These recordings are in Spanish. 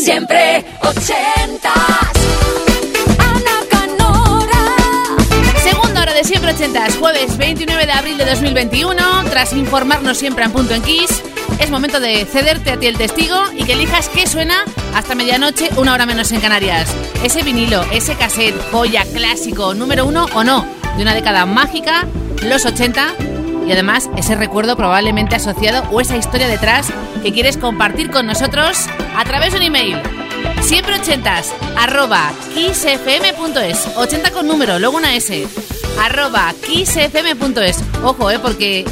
Siempre ochentas. Ana Canora. Segunda hora de Siempre Ochentas, jueves 29 de abril de 2021. Tras informarnos siempre en punto en Kiss, es momento de cederte a ti el testigo y que elijas qué suena hasta medianoche, una hora menos en Canarias. Ese vinilo, ese cassette, joya, clásico, número uno o no, de una década mágica, los 80 y además ese recuerdo probablemente asociado o esa historia detrás que quieres compartir con nosotros a través de un email. Siempre ochentas, arroba kissfm.es, 80 con número, luego una S, arroba kissfm.es. Ojo, eh, porque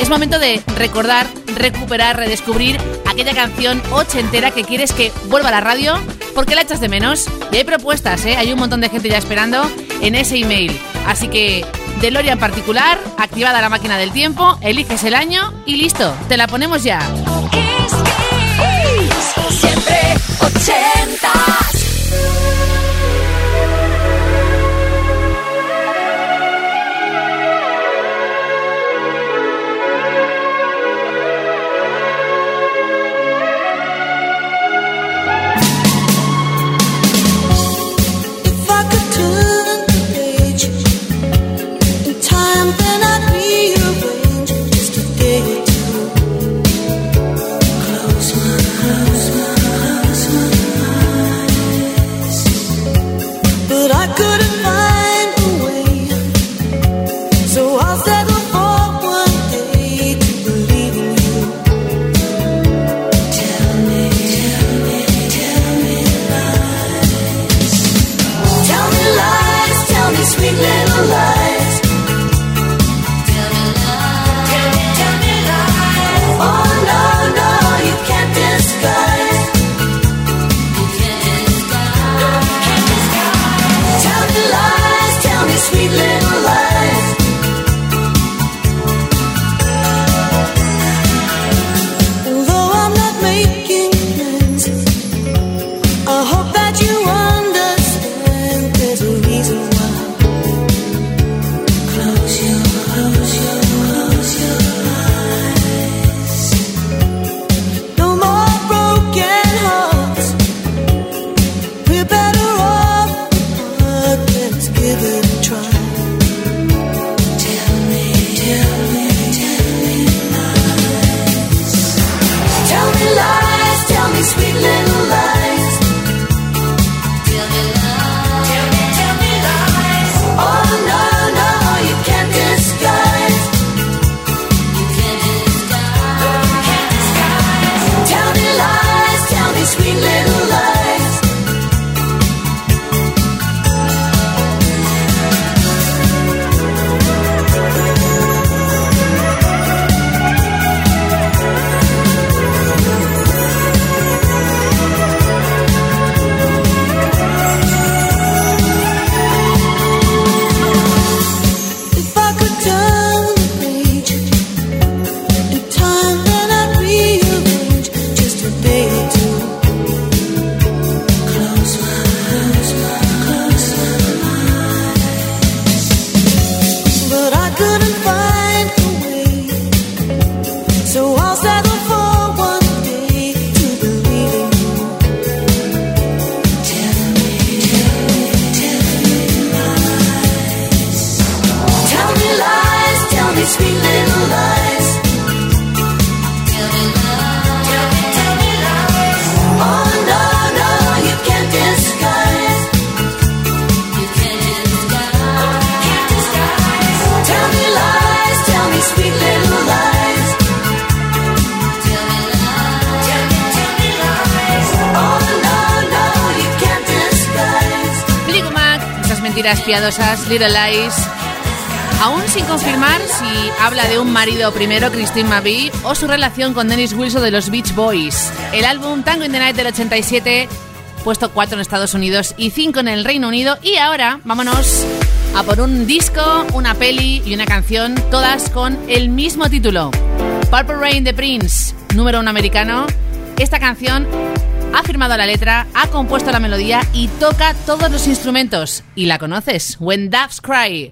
es momento de recordar, recuperar, redescubrir aquella canción ochentera que quieres que vuelva a la radio porque la echas de menos. Y hay propuestas, ¿eh? hay un montón de gente ya esperando en ese email. Así que DeLorean particular, activada la máquina del tiempo, eliges el año y listo, te la ponemos ya. Siempre 80. Piadosas, Little Lies. Aún sin confirmar si habla de un marido primero, Christine McVie, o su relación con Dennis Wilson de los Beach Boys. El álbum Tango in the Night del 87, puesto 4 en Estados Unidos y 5 en el Reino Unido. Y ahora, vámonos a por un disco, una peli y una canción, todas con el mismo título. Purple Rain de Prince, número uno americano. Esta canción ha firmado la letra, ha compuesto la melodía y toca todos los instrumentos. Y la conoces, When Doves Cry.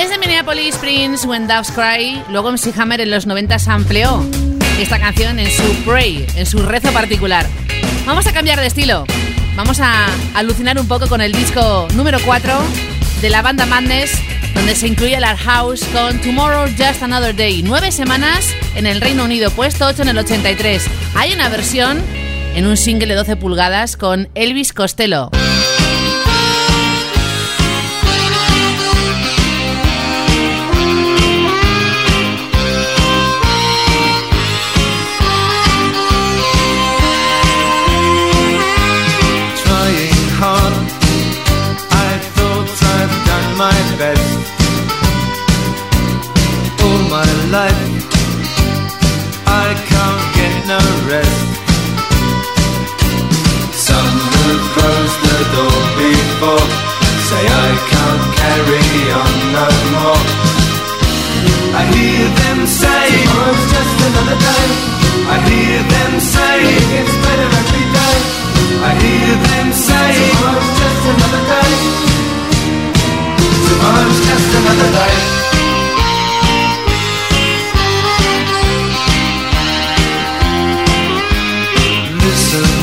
Desde Minneapolis, Prince, When Doves Cry, luego MC Hammer en los 90 amplió esta canción en su pray, en su rezo particular. Vamos a cambiar de estilo. Vamos a alucinar un poco con el disco número 4 de la banda Madness, donde se incluye el House con Tomorrow Just Another Day. Nueve semanas en el Reino Unido, puesto 8 en el 83. Hay una versión en un single de 12 pulgadas con Elvis Costello. red. Someone close the door before. Say I can't carry on no more. I hear them say, tomorrow's just another day. I hear them say, it gets better every day. I hear them say, tomorrow's just another day. Tomorrow's just another day.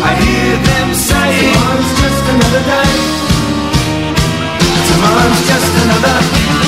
I hear them say, Tomorrow's just another day. Tomorrow's just another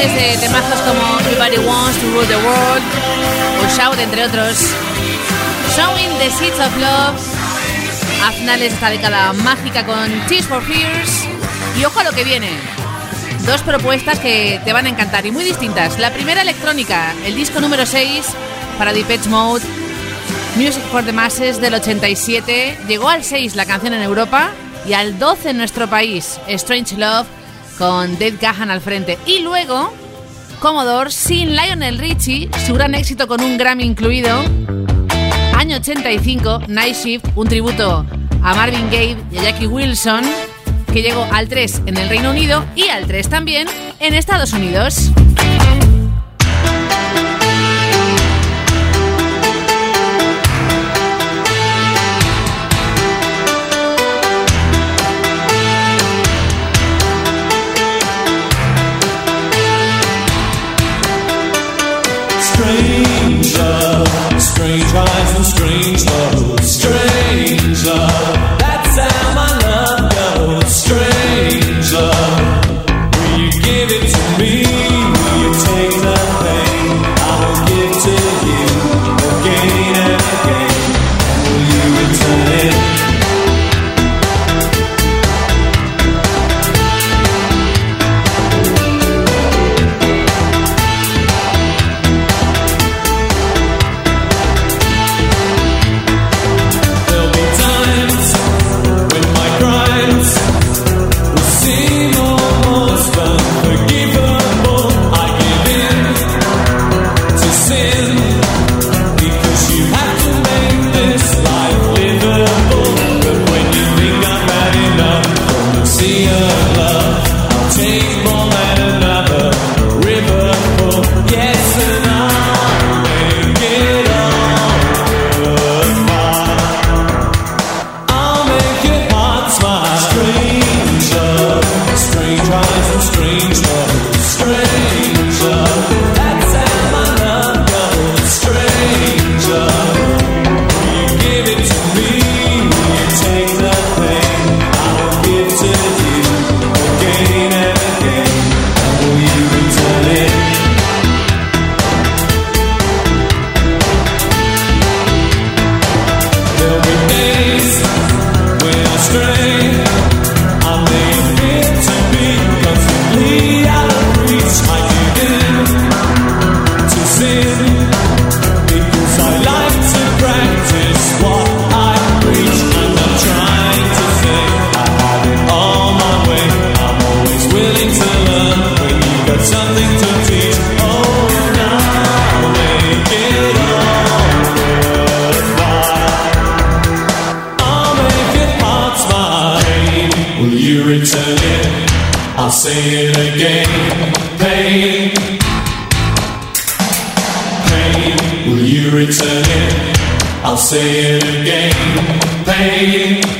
De temazos como Everybody Wants to Rule the World o Shout, entre otros. Showing the Seeds of Love a finales esta década mágica con Tears for Fears. Y ojo a lo que viene. Dos propuestas que te van a encantar y muy distintas. La primera electrónica, el disco número 6 para Depeche Mode, Music for the Masses del 87. Llegó al 6 la canción en Europa y al 12 en nuestro país, Strange Love con Dave Gahan al frente. Y luego, Commodore sin Lionel Richie, su gran éxito con un Grammy incluido. Año 85, Night Shift, un tributo a Marvin Gaye y a Jackie Wilson, que llegó al 3 en el Reino Unido y al 3 también en Estados Unidos. strange name.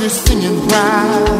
You're singing pride.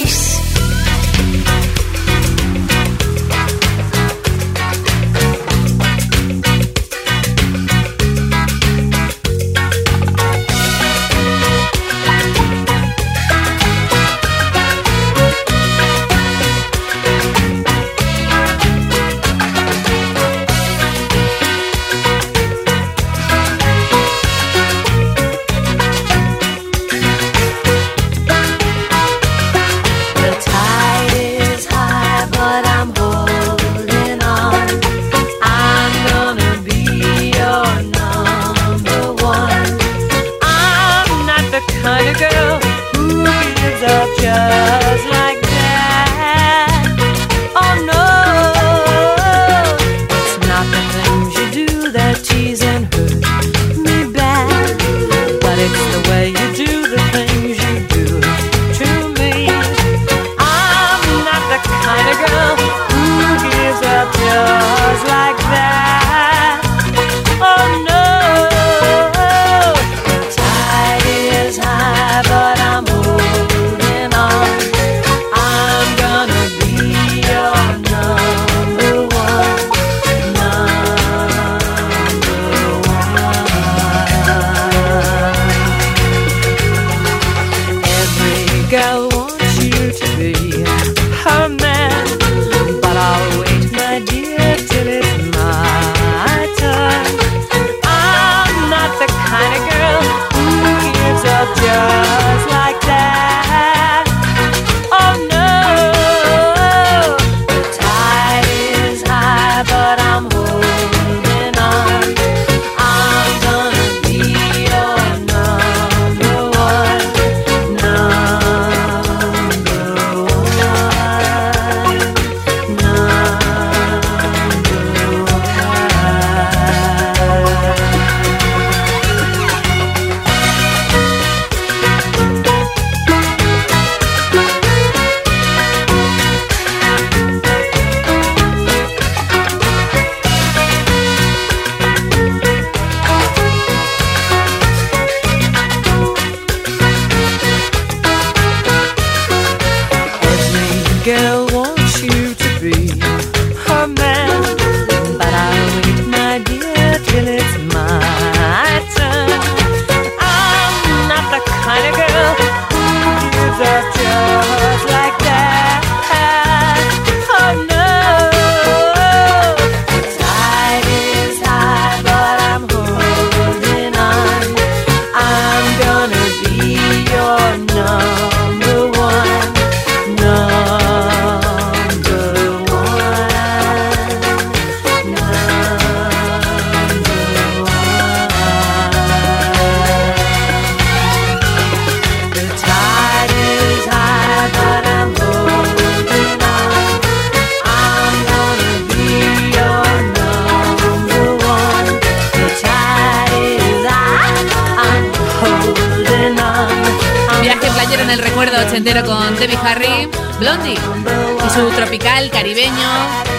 Debbie Harry, Blondie y su tropical caribeño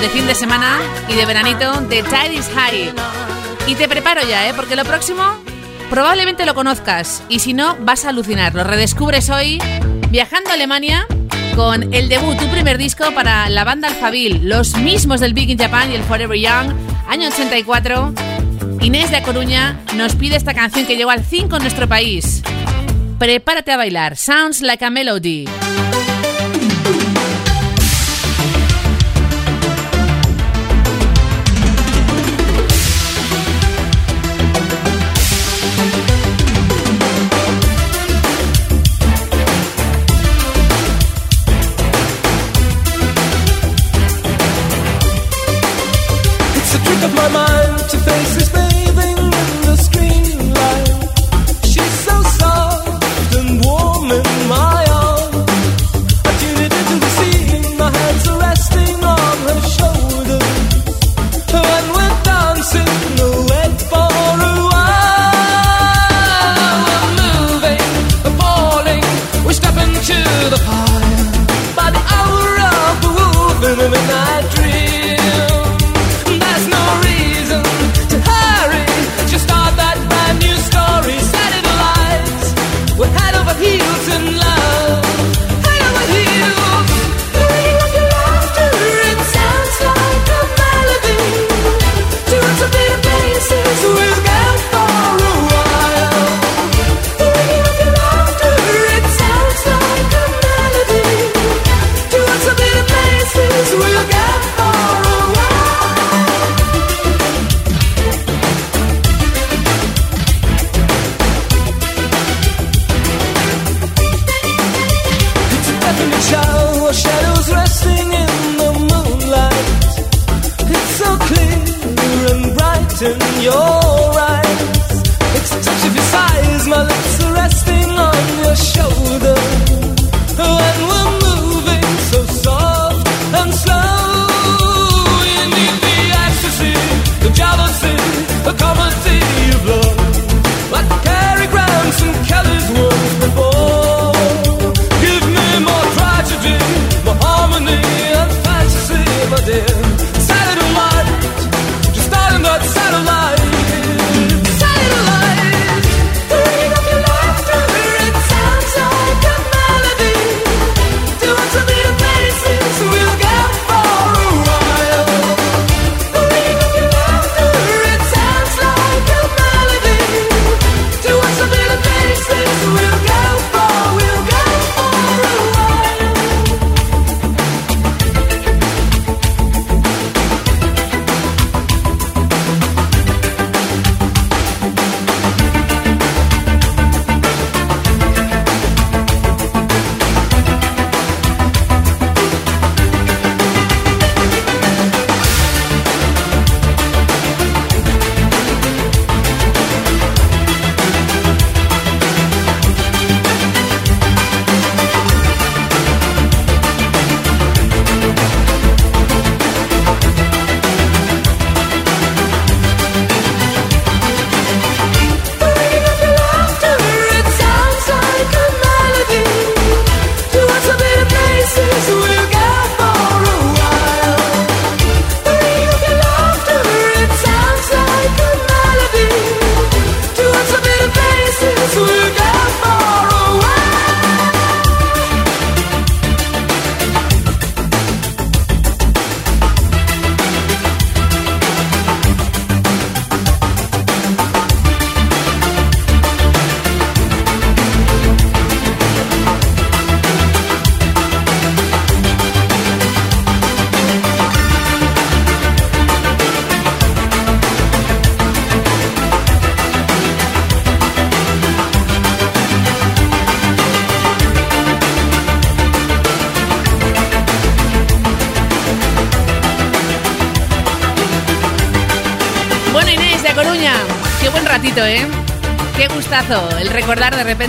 de fin de semana y de veranito de Tide is High. Y te preparo ya, ¿eh? porque lo próximo probablemente lo conozcas y si no vas a alucinar. Lo redescubres hoy viajando a Alemania con el debut, tu primer disco para la banda Alphaville, los mismos del Big in Japan y el Forever Young, año 84. Inés de Coruña nos pide esta canción que llegó al 5 en nuestro país. Prepárate a bailar, Sounds Like a Melody. ¿Eh?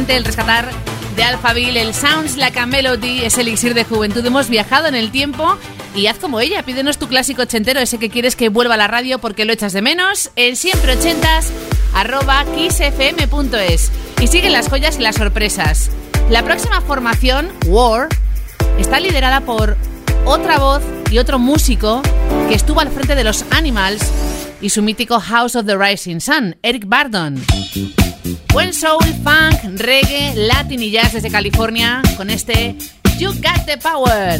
Repente, el rescatar de Alphaville, el Sounds Like a Melody, ese elixir de juventud. Hemos viajado en el tiempo y haz como ella, pídenos tu clásico ochentero, ese que quieres que vuelva a la radio porque lo echas de menos, en siempre ochentas, arroba kissfm.es. Y siguen las joyas y las sorpresas. La próxima formación, War, está liderada por otra voz y otro músico que estuvo al frente de los Animals y su mítico House of the Rising Sun, Eric Bardon. Buen soul, funk, reggae, latin y jazz desde California con este You Got the Power.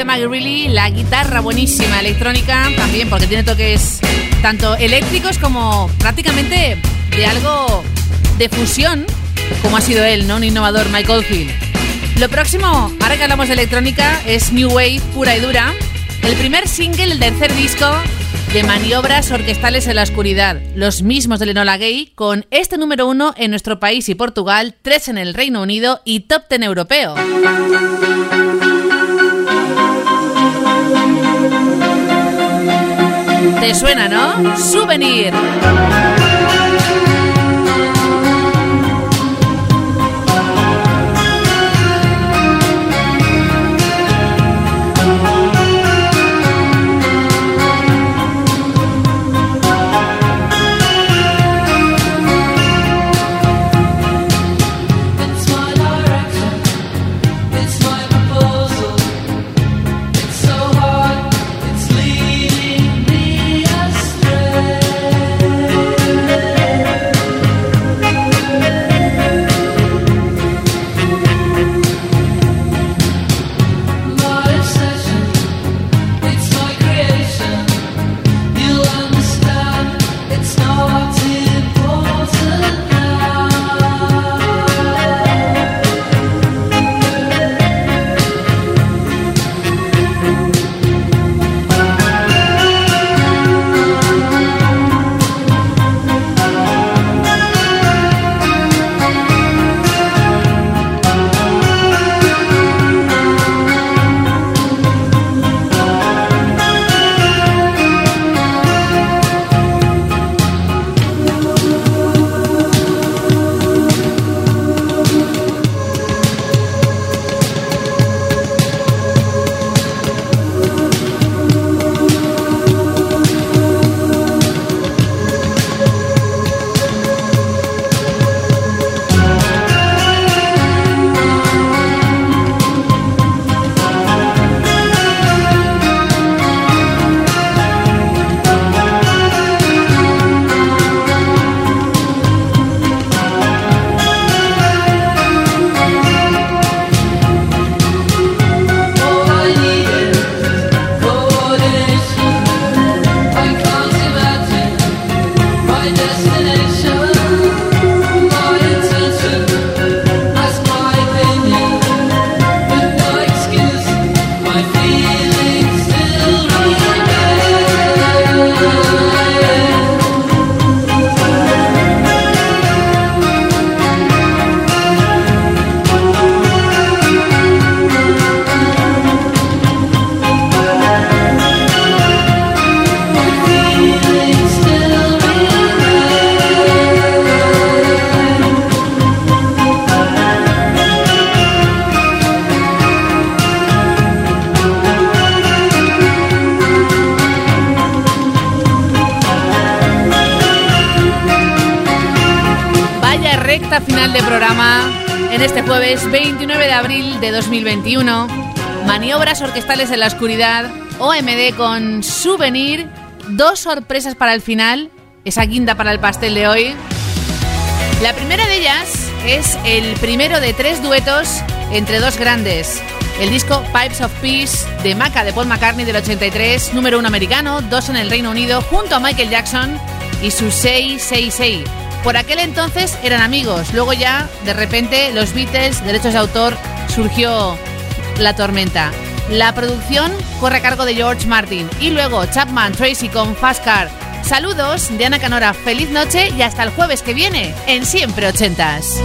De Maggie Reilly, la guitarra buenísima, electrónica también, porque tiene toques tanto eléctricos como prácticamente de algo de fusión, como ha sido él, ¿no? Un innovador, Michael Field. Lo próximo, ahora que hablamos de electrónica, es New Wave pura y dura. El primer single, el tercer disco de maniobras orquestales en la oscuridad, los mismos de Lenola Gay, con este número uno en nuestro país y Portugal, tres en el Reino Unido y top ten europeo. ¿Te suena, no? Souvenir. Este jueves 29 de abril de 2021. Maniobras orquestales en la oscuridad, OMD con Souvenir, dos sorpresas para el final, esa guinda para el pastel de hoy. La primera de ellas es el primero de tres duetos entre dos grandes. El disco Pipes of Peace de Maca de Paul McCartney del 83, número uno americano, dos en el Reino Unido, junto a Michael Jackson y su 666. Por aquel entonces eran amigos, luego ya, de repente, los Beatles, derechos de autor, surgió la tormenta. La producción corre a cargo de George Martin y luego Chapman Tracy con Fast Car. Saludos de Ana Canora, feliz noche y hasta el jueves que viene en Siempre Ochentas.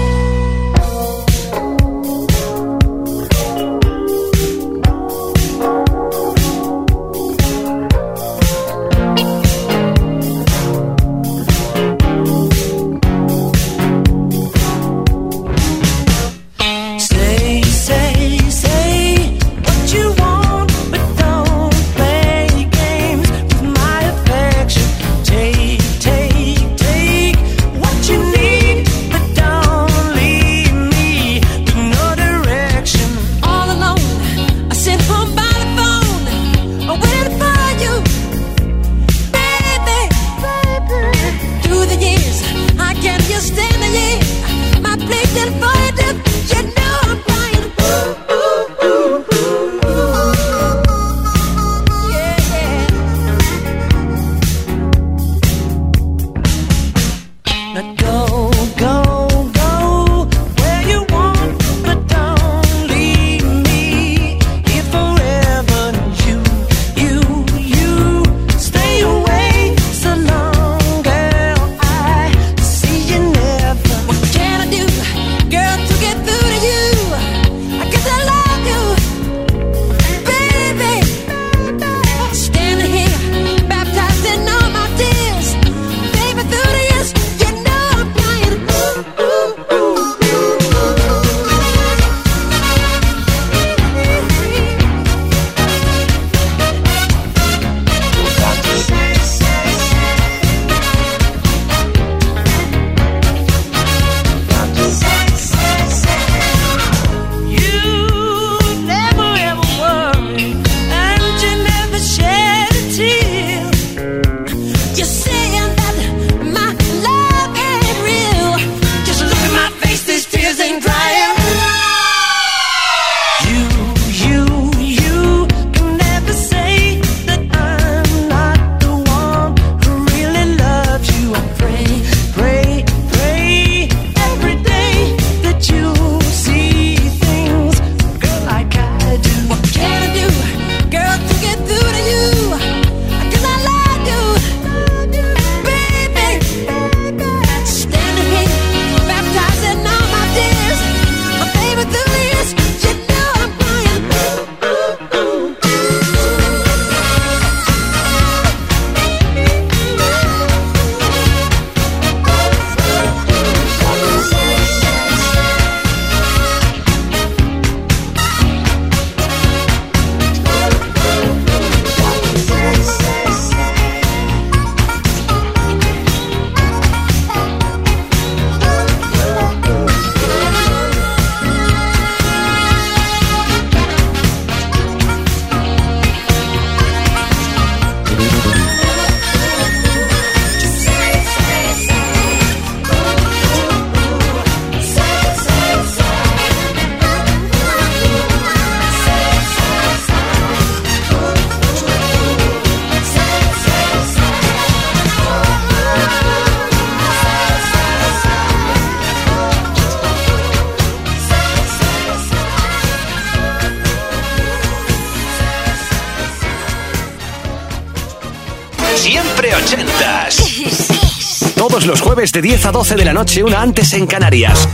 Jueves de 10 a 12 de la noche, una antes en Canarias.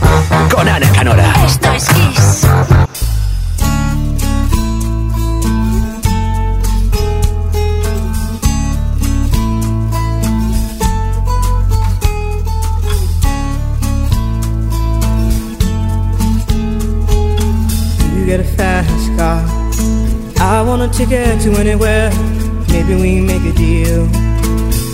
Con Ana Canora. Esto es Kiss. You get a fast car. I want a ticket to anywhere. Maybe we make a deal.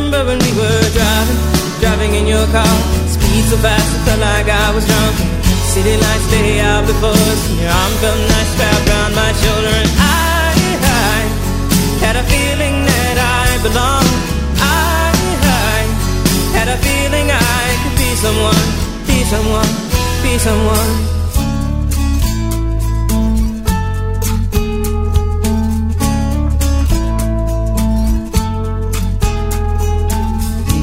Remember when we were driving, driving in your car. Speed so fast, it felt like I was drunk. City lights lay out before us, and your arm felt nice wrapped around my shoulder, and I, I had a feeling that I belonged. I, I had a feeling I could be someone, be someone, be someone.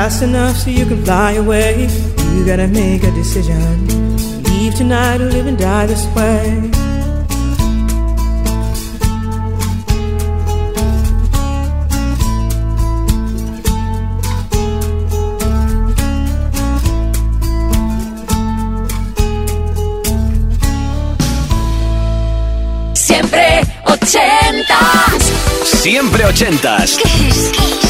Is it fast enough so you can fly away? You gotta make a decision. Leave tonight or live and die this way. Siempre ochentas. Siempre ochentas. Kiss, Kiss.